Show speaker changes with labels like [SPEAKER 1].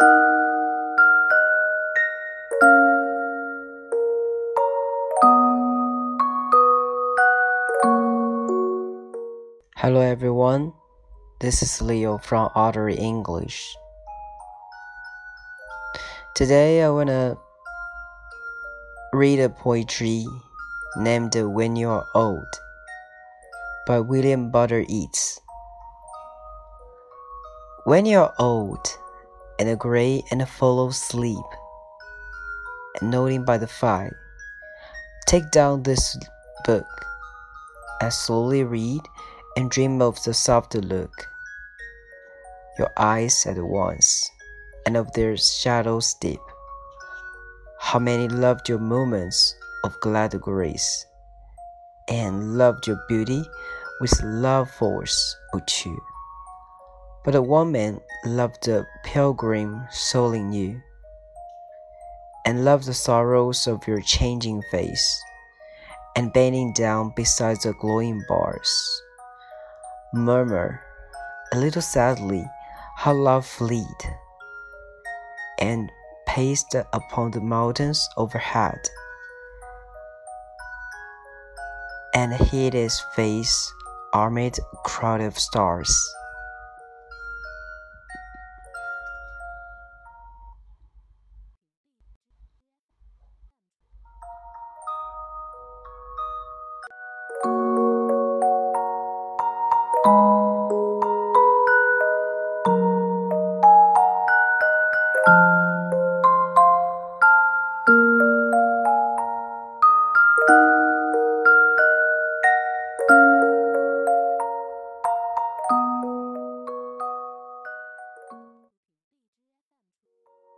[SPEAKER 1] Hello everyone, this is Leo from Otter English. Today I wanna read a poetry named When You're Old by William Butler Yeats. When you're old and a gray and a full of sleep, and nodding by the fire, take down this book and slowly read and dream of the soft look your eyes at once and of their shadows deep. How many loved your moments of glad grace and loved your beauty with love force or two. But one man loved the pilgrim soul in you and loved the sorrows of your changing face and bending down beside the glowing bars murmur a little sadly how love fleet and paced upon the mountains overhead and hid his face amid a crowd of stars.